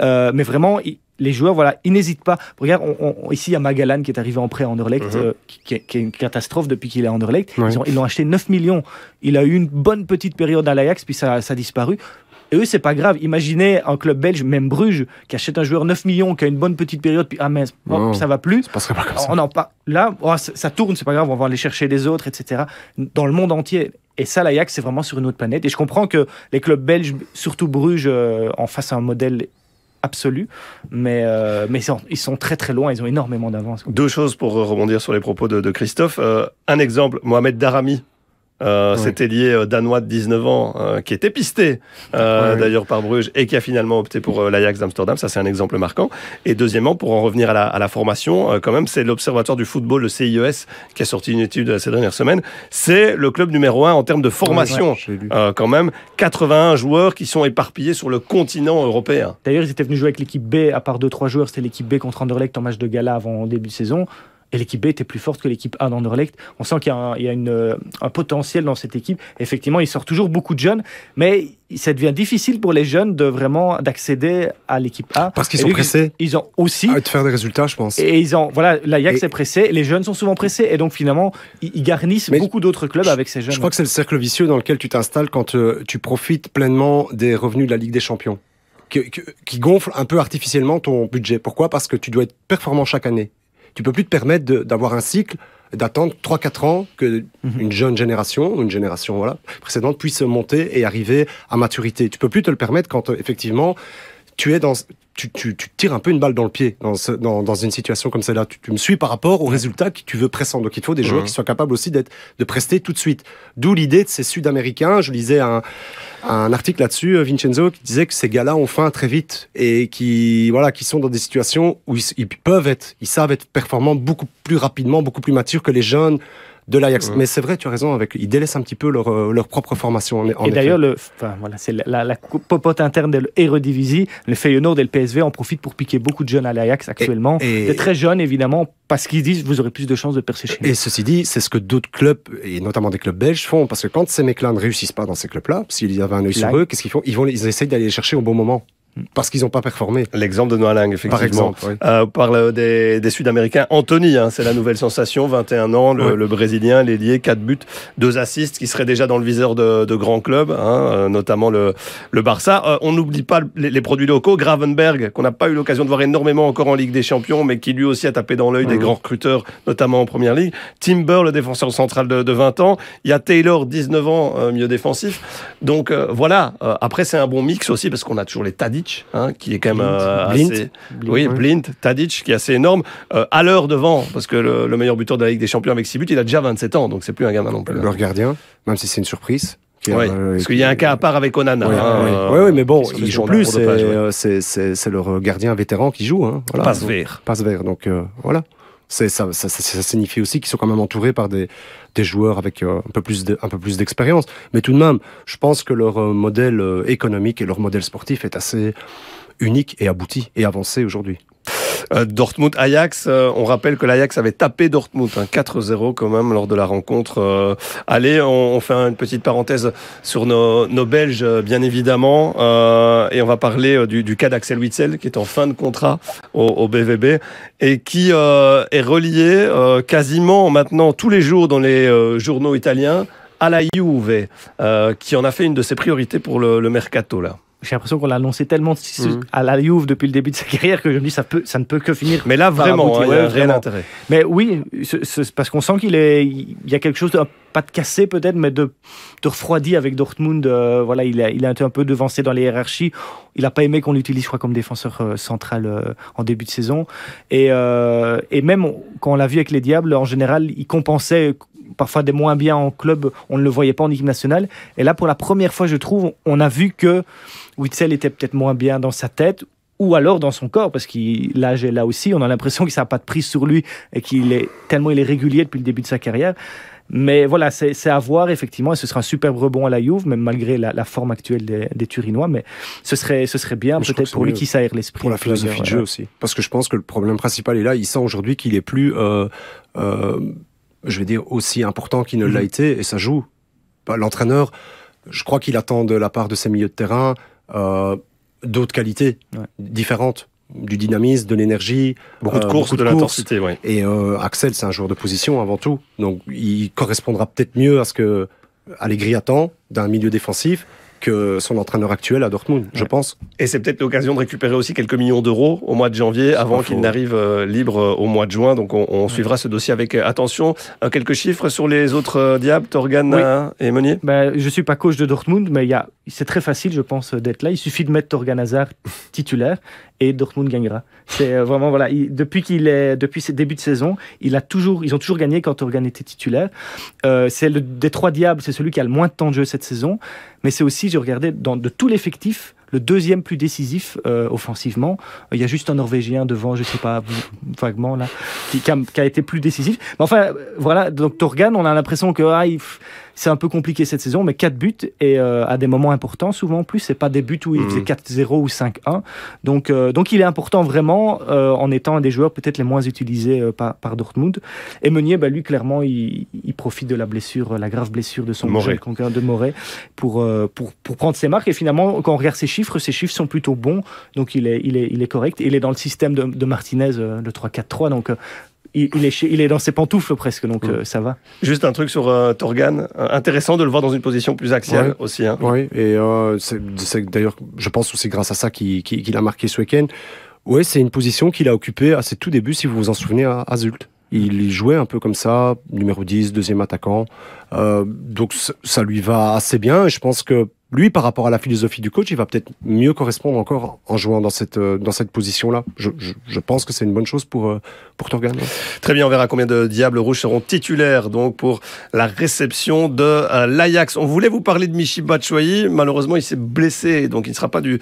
Euh, mais vraiment, les joueurs, voilà, ils n'hésitent pas. Regarde, on, on, ici, il y a Magalan qui est arrivé en prêt à Anderlecht, Mhm. euh, qui, qui est, une catastrophe depuis qu'il est à Anderlecht. Ouais. Ils ont- Ils l'ont acheté 9 millions. Il a eu une bonne petite période à l'Ajax, puis ça, ça a disparu. Et eux, c'est pas grave. Imaginez un club belge, même Bruges, qui achète un joueur 9 millions, qui a une bonne petite période, puis ah mince, ça va plus. Ça passerait pas comme ça. On en pas. Là, oh, ça, ça tourne, c'est pas grave, on va aller chercher les autres, etc. Dans le monde entier. Et ça, l'Ajax, c'est vraiment sur une autre planète. Et je comprends que les clubs belges, surtout Bruges, euh, en fassent un modèle absolu. Mais, euh, mais ils, sont, ils sont très très loin, ils ont énormément d'avance. Deux choses pour rebondir sur les propos de, de Christophe. Euh, un exemple, Mohamed Darami. Euh, Ouais. Cet ailier euh, danois de 19 ans euh, qui était pisté euh, Ouais, ouais. d'ailleurs par Bruges et qui a finalement opté pour euh, l'Ajax d'Amsterdam. Ça, c'est un exemple marquant. Et deuxièmement, pour en revenir à la, à la formation, euh, quand même, c'est l'Observatoire du football, le CIES, qui a sorti une étude ces dernières semaines. C'est le club numéro un en termes de formation. Ouais, lu. Euh, quand même, 81 joueurs qui sont éparpillés sur le continent européen. D'ailleurs, ils étaient venus jouer avec l'équipe B, à part 2-3 joueurs, c'était l'équipe B contre Anderlecht en match de gala avant début de saison. Et l'équipe B était plus forte que l'équipe A d'Anderlecht. On sent qu'il y a, un, il y a une, euh, un potentiel dans cette équipe. Effectivement, il sort toujours beaucoup de jeunes, mais ça devient difficile pour les jeunes de vraiment d'accéder à l'équipe A. Parce qu'ils sont pressés Ils ont aussi. à de faire des résultats, je pense. Et ils ont, voilà, l'Ajax Et- est pressé, les jeunes sont souvent pressés, et donc finalement, ils, garnissent Mais beaucoup d'autres clubs avec ces jeunes. Je crois que c'est le cercle vicieux dans lequel tu t'installes quand euh, tu profites pleinement des revenus de la Ligue des Champions, qui, qui, qui gonfle un peu artificiellement ton budget. Pourquoi? Parce que tu dois être performant chaque année. Tu peux plus te permettre d'avoir un cycle d'attendre 3-4 ans que Mhm. une jeune génération, une génération voilà, précédente puisse monter et arriver à maturité. Tu peux plus te le permettre quand euh, effectivement tu es dans tu, tu, tu tires un peu une balle dans le pied dans, ce- dans, dans une situation comme celle-là. Tu, tu me suis par rapport aux résultats que tu veux pressant. Donc il faut des joueurs qui soient capables aussi d'être de prester tout de suite. D'où l'idée de ces Sud-Américains. Je lisais un, un article là-dessus, euh, Vincenzo, qui disait que ces gars-là ont faim très vite et qui voilà qui sont dans des situations où ils, ils peuvent être, ils savent être performants beaucoup plus rapidement, beaucoup plus matures que les jeunes de l'Ajax. Mais c'est vrai, tu as raison. Avec, ils délaissent un petit peu leur, euh, leur propre formation. En, en Et effet. d'ailleurs, le, enfin, voilà, c'est la, la, la popote interne de l'Eredivisie. Le Feyenoord et le PSV en profitent pour piquer beaucoup de jeunes à l'Ajax actuellement. et- Des très jeunes, évidemment, parce qu'ils disent vous aurez plus de chances de percer chez nous. Et ceci dit, c'est ce que d'autres clubs, et notamment des clubs belges, font. Parce que quand ces mecs-là ne réussissent pas dans ces clubs-là, s'ils avaient un œil sur eux, qu'est-ce qu'ils font? Ils, vont, ils essayent d'aller les chercher au bon moment. Parce qu'ils n'ont pas performé. L'exemple de Noalang, effectivement. Par exemple. oui. Euh, on parle des, des Sud-Américains. Anthony, hein, c'est la nouvelle sensation, 21 ans, le, le Brésilien, l'ailier, 4 buts, 2 assists, qui serait déjà dans le viseur de, de grands clubs, hein, euh, notamment le, le Barça. Euh, on n'oublie pas les, les produits locaux. Gravenberg, qu'on n'a pas eu l'occasion de voir énormément encore en Ligue des Champions, mais qui lui aussi a tapé dans l'œil des Mhm. grands recruteurs, notamment en Première Ligue. Timber, le défenseur central de, de 20 ans. Il y a Taylor, 19 ans, euh, milieu défensif. Donc euh, voilà. Euh, après, c'est un bon mix aussi, parce qu'on a toujours les Tadic, hein, qui est quand même euh, Blind. assez... Blind, Oui, ouais. Blind, Tadic, qui est assez énorme. Euh, à l'heure devant, parce que le, le meilleur buteur de la Ligue des Champions avec 6 buts, il a déjà 27 ans, donc c'est plus un gamin non plus. Leur gardien, même si c'est une surprise. Oui, euh, parce qu'il y a un cas à part avec Onana. Oui, hein, oui. euh, Ouais, ouais, mais bon, ils jouent plus. C'est ouais. euh, leur gardien vétéran qui joue. Hein, voilà. Passe vert. passe vert. Donc voilà. Ça, ça, ça, ça signifie aussi qu'ils sont quand même entourés par des, des joueurs avec euh, un peu plus de, un peu plus d'expérience. Mais tout de même, je pense que leur euh, modèle euh, économique et leur modèle sportif est assez unique et abouti et avancé aujourd'hui. Euh, Dortmund-Ajax, euh, on rappelle que l'Ajax avait tapé Dortmund, hein, 4-0 quand même lors de la rencontre. Euh, allez, on, on fait une petite parenthèse sur nos, Belges, bien évidemment, et on va parler du, du cas d'Axel Witzel, qui est en fin de contrat au, BVB, et qui est relié quasiment maintenant tous les jours dans les journaux italiens à la Juve, euh, qui en a fait une de ses priorités pour le, le mercato là. J'ai l'impression qu'on l'a annoncé tellement Mhm. à la Juve depuis le début de sa carrière que je me dis ça, peut, ça ne peut que finir. Mais là vraiment, hein, il y a vraiment. intérêt. Mais oui, c'est- parce qu'on sent qu'il est, il y a quelque chose, de, pas de cassé peut-être, mais de, de refroidi avec Dortmund. euh, voilà, il a, il a été un peu devancé dans les hiérarchies. Il n'a pas aimé qu'on l'utilise, je crois, comme défenseur euh, central euh, en début de saison. Et, euh, et même quand on l'a vu avec les Diables, en général, il compensait parfois des moins bien en club. On ne le voyait pas en équipe nationale. Et là, pour la première fois, je trouve, on a vu que Witzel était peut-être moins bien dans sa tête ou alors dans son corps, parce qu'il l'âge est là aussi. On a l'impression que ça n'a pas de prise sur lui et qu'il est tellement il est régulier depuis le début de sa carrière. Mais voilà, c'est à voir effectivement, et ce sera un superbe rebond à la Juve, même malgré la, la forme actuelle des, des Turinois. Mais ce serait, ce serait bien peut-être pour lui qui s'aère l'esprit. Pour la philosophie de jeu aussi. Parce que je pense que le problème principal est là. Il sent aujourd'hui qu'il est plus, euh, euh, je vais dire, aussi important qu'il ne l'a Mhm. été, et ça joue. Bah, L'entraîneur, je crois qu'il attend de la part de ses milieux de terrain euh, d'autres qualités Ouais. différentes. du dynamisme, de l'énergie. Beaucoup de euh, courses, beaucoup de courses. l'intensité, oui. Et euh, Axel, c'est un joueur de position avant tout. Donc, il correspondra peut-être mieux à ce que Allegri attend d'un milieu défensif que son entraîneur actuel à Dortmund, je pense. Et c'est peut-être l'occasion de récupérer aussi quelques millions d'euros au mois de janvier avant qu'il n'arrive euh, libre euh, au mois de juin. Donc on, on suivra ce dossier avec euh, attention. Quelques chiffres sur les autres diables, Torgan Oui. et Meunier? Ben, je suis pas coach de Dortmund, mais il y a, c'est très facile, je pense, d'être là. Il suffit de mettre Torgan Hazard titulaire et Dortmund gagnera. C'est euh, vraiment voilà. il- depuis qu'il est, depuis ses débuts de saison, il a toujours, ils ont toujours gagné quand Torgan était titulaire. Euh, c'est le des trois diables, c'est celui qui a le moins de temps de jeu cette saison, mais c'est aussi, j'ai regardé dans de tout l'effectif. Le deuxième plus décisif euh, offensivement, il y a juste un Norvégien devant, je sais pas vaguement là, qui, qui a, qui a été plus décisif. Mais enfin, euh, voilà. Donc Torgan, on a l'impression que ah, il c'est un peu compliqué cette saison, mais 4 buts et euh, à des moments importants souvent en plus. C'est pas des buts où il Mhm. faisait 4-0 ou 5-1. Donc, euh, donc il est important vraiment euh, en étant un des joueurs peut-être les moins utilisés euh, par, par Dortmund. Et Meunier, bah, lui clairement, il, il profite de la blessure, la grave blessure de son Moret. concurrent de Moret pour, euh, pour, pour prendre ses marques. Et finalement, quand on regarde ses chiffres, ses chiffres sont plutôt bons. Donc il est, il est, il est correct. Il est dans le système de, de Martinez, euh, le 3-4-3. Donc euh, il, il est chez- il est dans ses pantoufles presque. Donc Mhm. euh, ça va. Juste un truc sur euh, Torgan. Euh, intéressant de le voir dans une position plus axiale Ouais. aussi. hein. Oui, et euh, c'est c'est d'ailleurs, je pense que c'est grâce à ça qu'il qu'il- qu'il a marqué ce week-end. Ouais, c'est une position qu'il a occupée à ses tout débuts, si vous vous en souvenez, à, à Zult. Il jouait un peu comme ça, numéro 10, deuxième attaquant. Euh, donc ça- ça lui va assez bien. Et je pense que lui, par rapport à la philosophie du coach, il va peut-être mieux correspondre encore en jouant dans cette, euh, dans cette position-là. Je, je, je pense que c'est une bonne chose pour, euh, pour Torgan. ouais. Très bien, on verra combien de Diables Rouges seront titulaires donc pour la réception de euh, l'Ajax. On voulait vous parler de Michi Batshuayi, malheureusement il s'est blessé, donc il ne sera pas du,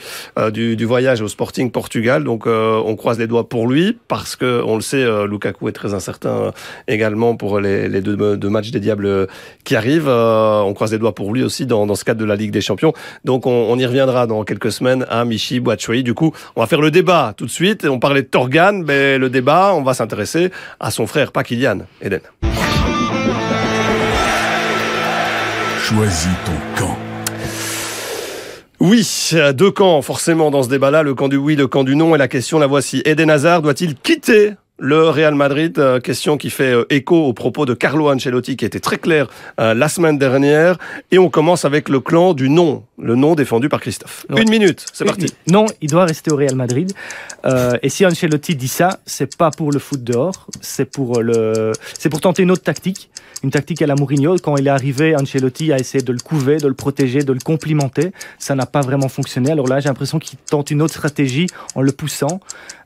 du, du voyage au Sporting Portugal. Donc euh, on croise les doigts pour lui parce que on le sait, Lukaku est très incertain également pour les, les deux, deux matchs des Diables qui arrivent. On croise les doigts pour lui aussi dans, dans ce cadre de la Ligue des Champions. Donc on, on y reviendra dans quelques semaines à Michi Batshuayi. Du coup, on va faire le débat tout de suite. On parlait de Torgan, mais le débat, on va s'intéresser à son frère, pas Kylian, Eden. Choisis ton camp. Oui, deux camps forcément dans ce débat-là, le camp du oui, le camp du non, et la question la voici. Eden Hazard doit-il quitter le Real Madrid, Euh, question qui fait euh, écho aux propos de Carlo Ancelotti qui était très clair euh, la semaine dernière. Et on commence avec le clan du non, le non défendu par Christophe. Non. Une minute, c'est parti. Non, il doit rester au Real Madrid. Euh, et si Ancelotti dit ça, c'est pas pour le foot dehors, c'est pour le, c'est pour tenter une autre tactique, une tactique à la Mourinho. Quand il est arrivé, Ancelotti a essayé de le couver, de le protéger, de le complimenter. Ça n'a pas vraiment fonctionné. Alors là, j'ai l'impression qu'il tente une autre stratégie en le poussant.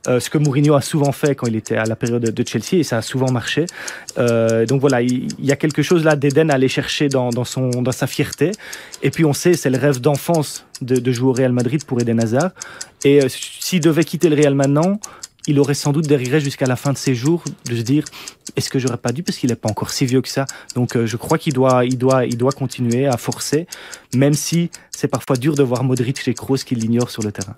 Euh, ce que Mourinho a souvent fait quand il était à la période de Chelsea et ça a souvent marché. Euh, donc voilà, il, y a quelque chose là d'Eden à aller chercher dans, dans, son, dans sa fierté. Et puis on sait, c'est le rêve d'enfance de, de jouer au Real Madrid pour Eden Hazard. Et euh, s'il devait quitter le Real maintenant, il aurait sans doute des regrets jusqu'à la fin de ses jours de se dire est-ce que j'aurais pas dû parce qu'il n'est pas encore si vieux que ça. Donc euh, je crois qu'il doit, il doit, il doit continuer à forcer, même si c'est parfois dur de voir Modric et Kroos qui l'ignorent sur le terrain.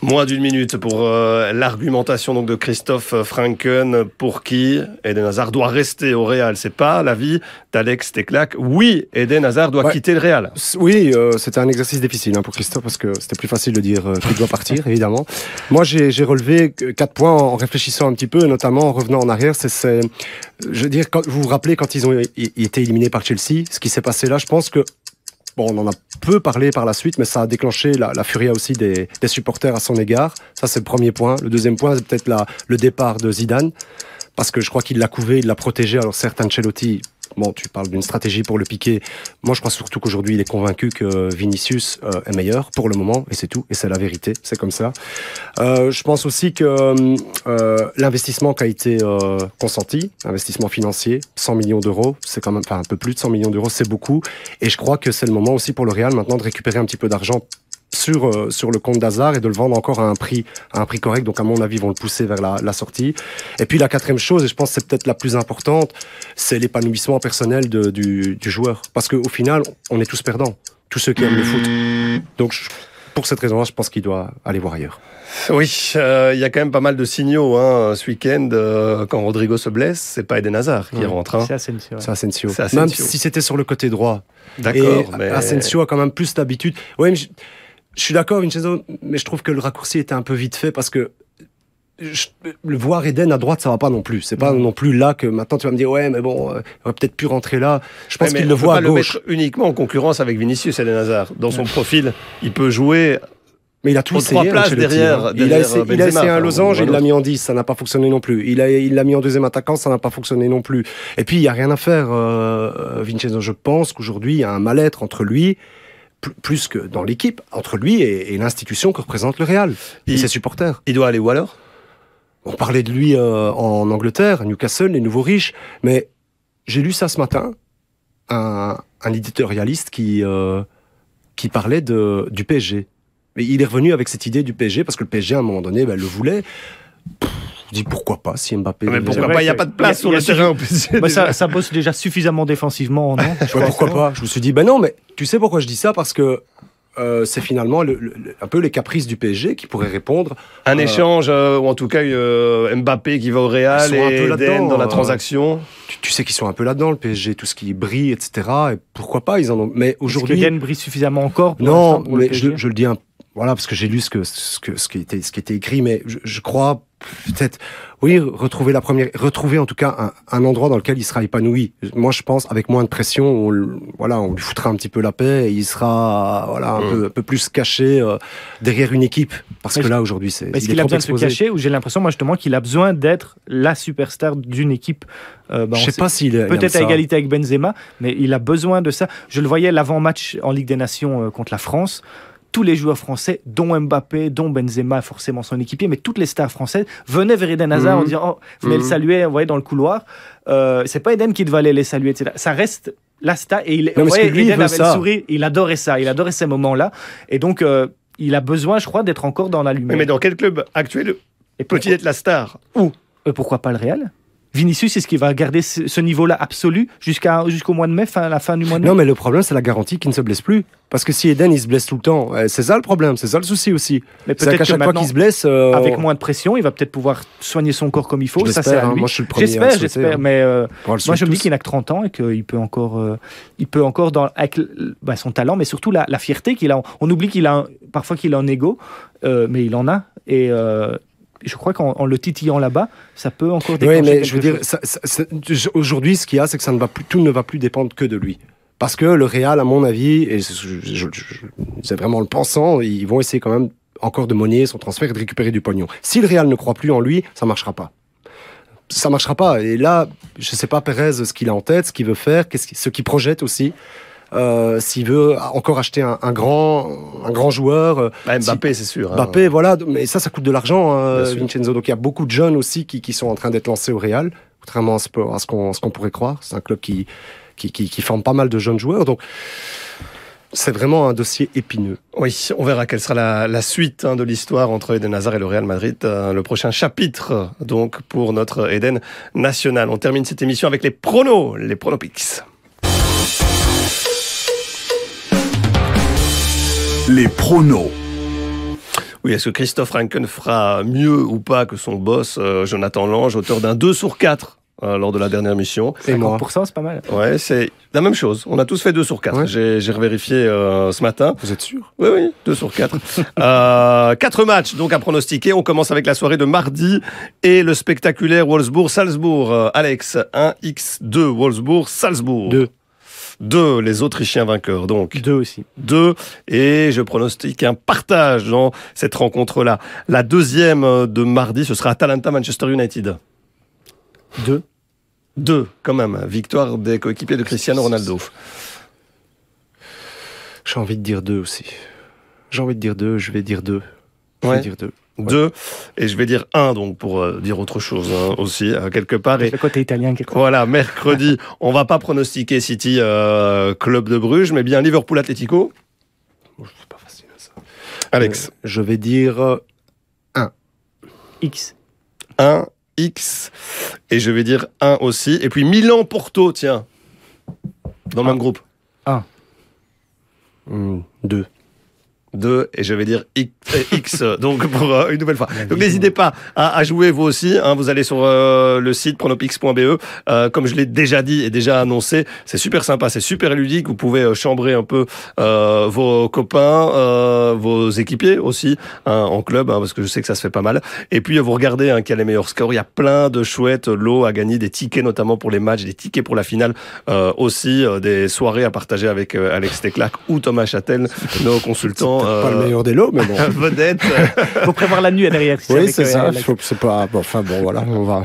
Moins d'une minute pour euh, l'argumentation donc de Christophe Franken pour qui? Eden Hazard doit rester au Real. C'est pas l'avis d'Alex Teclac. Oui, Eden Hazard doit Ouais. quitter le Real. Oui, euh, c'était un exercice difficile hein, pour Christophe parce que c'était plus facile de dire euh, qu'il doit partir, (laughs) évidemment. Moi, j'ai relevé quatre points en réfléchissant un petit peu, notamment en revenant en arrière. C'est, je veux dire, quand, vous vous rappelez quand ils ont été éliminés par Chelsea, ce qui s'est passé là, je pense que Bon, on en a peu parlé par la suite, mais ça a déclenché la, la furia aussi des, des supporters à son égard. Ça, c'est le premier point. Le deuxième point, c'est peut-être le départ de Zidane, parce que je crois qu'il l'a couvé, il l'a protégé. Alors certes, Ancelotti, bon, tu parles d'une stratégie pour le piquer. Moi, je crois surtout qu'aujourd'hui, il est convaincu que Vinicius euh, est meilleur pour le moment, et c'est tout, et c'est la vérité, c'est comme ça. Euh, je pense aussi que euh, l'investissement qui a été consenti, investissement financier, 100 millions d'euros, c'est quand même, enfin un peu plus de 100 millions d'euros, c'est beaucoup. Et je crois que c'est le moment aussi pour le Real maintenant de récupérer un petit peu d'argent sur euh, sur le compte d'Hazard et de le vendre encore à un prix à un prix correct. Donc à mon avis, ils vont le pousser vers la, la sortie. Et puis la quatrième chose, et je pense que c'est peut-être la plus importante, c'est l'épanouissement personnel de, du, du joueur. Parce qu'au final, on est tous perdants, tous ceux qui aiment le foot. Donc je- pour cette raison-là, je pense qu'il doit aller voir ailleurs. Oui, euh, il y a quand même pas mal de signaux hein, ce week-end. euh, quand Rodrigo se blesse, c'est pas Eden Hazard qui Ouais. rentre. hein. C'est Asensio. ouais. C'est Asensio. Même si c'était sur le côté droit. D'accord, mais Asensio a quand même plus l'habitude. Ouais, mais je- suis d'accord, Vincenzo, mais je trouve que le raccourci était un peu vite fait parce que je- le voir Eden à droite, ça va pas non plus. C'est pas non plus là que maintenant tu vas me dire ouais, mais bon, euh, il aurait peut-être pu rentrer là. Je pense Ouais, qu'il le on voit pas à le gauche. mettre uniquement en concurrence avec Vinicius Eden Hazard. Dans son profil, il peut jouer. Mais il a tout essayé. trois places derrière- hein. il a essayé, il a Benzema, essayé un losange, il l'a mis en 10, ça n'a pas fonctionné non plus. Il a, il l'a mis en deuxième attaquant, ça n'a pas fonctionné non plus. Et puis, il y a rien à faire, euh, Vincenzo. Je pense qu'aujourd'hui, il y a un mal-être entre lui, plus que dans l'équipe, entre lui et, et l'institution que représente le Real, et Il- ses supporters. Il doit aller où alors? On parlait de lui euh, en Angleterre, à Newcastle, les nouveaux riches, mais j'ai lu ça ce matin, un, un éditorialiste qui, euh, qui parlait de, du PSG. Mais il est revenu avec cette idée du PSG parce que le PSG, à un moment donné, ben, le voulait. Pff, dis pourquoi pas si Mbappé. Mais le pourquoi pas? Il n'y a pas de place sur le terrain au (laughs) PSG. Bah, ça, bosse déjà suffisamment défensivement, non? Ouais, pourquoi pas Je me suis dit, ben non, mais tu sais pourquoi je dis ça? Parce que euh, c'est finalement le- le- le- un peu les caprices du PSG qui pourraient répondre. Un Euh, échange, euh, ou en tout cas euh, Mbappé qui va au Real et peu Eden dans la euh, transaction. Tu, tu sais qu'ils sont un peu là-dedans, le PSG, tout ce qui brille, etc. Et pourquoi pas Ils en ont. Mais Aujourd'hui. Eden brille suffisamment encore. pour Non, le mais je, PSG. je le dis un, voilà parce que j'ai lu ce que ce que ce qui était ce qui était écrit, mais je, je crois peut-être oui retrouver la première, retrouver en tout cas un, un endroit dans lequel il sera épanoui. Moi, je pense avec moins de pression, on, voilà, on lui foutra un petit peu la paix et il sera voilà un, Mm. peu, un peu plus caché euh, derrière une équipe parce Mais que là aujourd'hui c'est Est-ce il est qu'il a besoin de se cacher ou j'ai l'impression, moi, justement, qu'il a besoin d'être la superstar d'une équipe euh, bah, Je sais pas s'il Peut-être à ça. égalité avec Benzema, mais il a besoin de ça. Je le voyais l'avant-match en Ligue des Nations euh, contre la France. Tous les joueurs français, dont Mbappé, dont Benzema, forcément son équipier, mais toutes les stars françaises venaient vers Eden Hazard Mhm. en disant oh, venez le Mhm. saluer, vous voyez, dans le couloir. Euh, c'est pas Eden qui devait aller les saluer, etc. Ça reste la star. Et il, Non, voyez, lui, Eden avait ça. le sourire, il adorait ça, il adorait ces moments-là. Et donc, euh, il a besoin, je crois, d'être encore dans la lumière. mais dans quel club actuel Et peut-il être la star? Euh, pourquoi pas le Real? Vinicius, est-ce qu'il va garder ce, niveau-là absolu jusqu'à jusqu'au mois de mai, fin, la fin du mois de mai Non, mais le problème, c'est la garantie qu'il ne se blesse plus. Parce que si Eden, il se blesse tout le temps, euh, c'est ça le problème, c'est ça le souci aussi. Mais peut-être qu'à que chaque fois qu'il se blesse. euh, avec moins de pression, il va peut-être pouvoir soigner son corps comme il faut. Ça, c'est hein. Moi, je suis le premier J'espère, souhaiter, j'espère. hein. Mais euh, moi, je me dis qu'il n'a que 30 ans et qu'il peut encore, euh, il peut encore dans, avec bah, son talent, mais surtout la, la fierté qu'il a. On oublie qu'il a un- parfois qu'il a un ego, mais il en a. Et je crois qu'en en le titillant là-bas, ça peut encore Oui, déclencher mais je veux dire, ça- ça- aujourd'hui, ce qu'il y a, c'est que ça ne va plus, tout ne va plus dépendre que de lui. Parce que le Real, à mon avis, et c'est vraiment le pensant, ils vont essayer quand même encore de monnayer son transfert et de récupérer du pognon. Si le Real ne croit plus en lui, ça marchera pas. Ça marchera pas. Et là, je sais pas Perez ce qu'il a en tête, ce qu'il veut faire, ce qu'il projette aussi. Euh, S'il veut encore acheter un, un grand, un grand joueur, Bah, Mbappé, c'est sûr. hein. Mbappé, voilà, mais ça, ça coûte de l'argent, hein. Vincenzo. Donc il y a beaucoup de jeunes aussi qui, qui sont en train d'être lancés au Real, contrairement à ce, à ce qu'on pourrait croire. C'est un club qui, qui, qui, qui forme pas mal de jeunes joueurs. Donc c'est vraiment un dossier épineux. Oui, on verra quelle sera la, la suite hein, de l'histoire entre Eden Hazard et le Real Madrid. euh, le prochain chapitre, donc, pour notre Eden national. On termine cette émission avec les pronos, les pronopics. Les pronos. Oui, est-ce que Christophe Ranken fera mieux ou pas que son boss, euh, Jonathan Lange, auteur d'un 2 sur 4 euh, lors de la dernière mission? Et moi 50%, c'est pas mal. Ouais, c'est la même chose. On a tous fait 2 sur 4. Ouais. J'ai j'ai revérifié euh, ce matin. Vous êtes sûr? Oui, oui, 2 sur 4. (laughs) euh, 4 matchs donc à pronostiquer. On commence avec la soirée de mardi et le spectaculaire Wolfsburg-Salzbourg. Euh, Alex, 1x2 Wolfsburg-Salzbourg. Deux. 2, les Autrichiens vainqueurs. Donc Deux aussi. 2 et je pronostique un partage dans cette rencontre-là. La deuxième euh, de mardi, ce sera Atalanta-Manchester United. Deux. 2 quand même. Victoire des coéquipiers de Cristiano Ronaldo. J'ai envie de dire deux aussi. J'ai envie de dire deux, je vais dire deux. Je Ouais. vais dire deux. 2 et je vais dire 1 donc pour euh, dire autre chose hein, aussi euh, quelque part. Et Le côté italien qui Voilà, mercredi, (laughs) on va pas pronostiquer City euh, Club de Bruges, mais bien Liverpool Atlético. C'est pas facile ça. Alex, Euh, je vais dire euh, X. 1 X et je vais dire 1 aussi. Et puis Milan Porto, tiens, dans le Ah. même groupe. hmm, deux. 2 et je vais dire X, (laughs) donc pour euh, une nouvelle fois. Donc n'hésitez pas à, à, jouer vous aussi. Hein, vous allez sur euh, le site pronopix.be. Euh, comme je l'ai déjà dit et déjà annoncé, c'est super sympa, c'est super ludique. Vous pouvez chambrer un peu vos copains, vos équipiers aussi hein, en club, hein, parce que je sais que ça se fait pas mal. Et puis vous regardez hein, qui a les meilleurs scores. Il y a plein de chouettes lots à gagner, des tickets notamment pour les matchs, des tickets pour la finale, aussi des soirées à partager avec Alex Teclac ou Thomas Châtel, (laughs) nos consultants pas le euh, meilleur des lots, mais bon. (laughs) Vedette. (laughs) faut prévoir la nuit derrière. Oui, c'est ça. C'est pas. Bon, enfin bon, voilà, on va.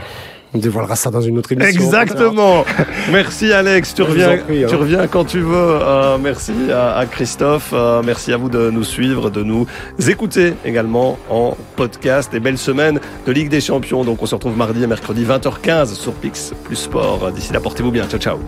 On dévoilera ça dans une autre émission. Exactement. (laughs) merci Alex, tu reviens, hein. tu reviens quand tu veux. Euh, merci à, Christophe, euh, merci à vous de nous suivre, de nous écouter également en podcast. Et belle semaine de Ligue des Champions. Donc on se retrouve mardi et mercredi 20h15 sur Pix plus Sport. D'ici là, portez-vous bien. Ciao ciao.